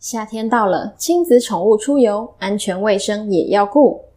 夏天到了亲子宠物出游安全卫生也要顾。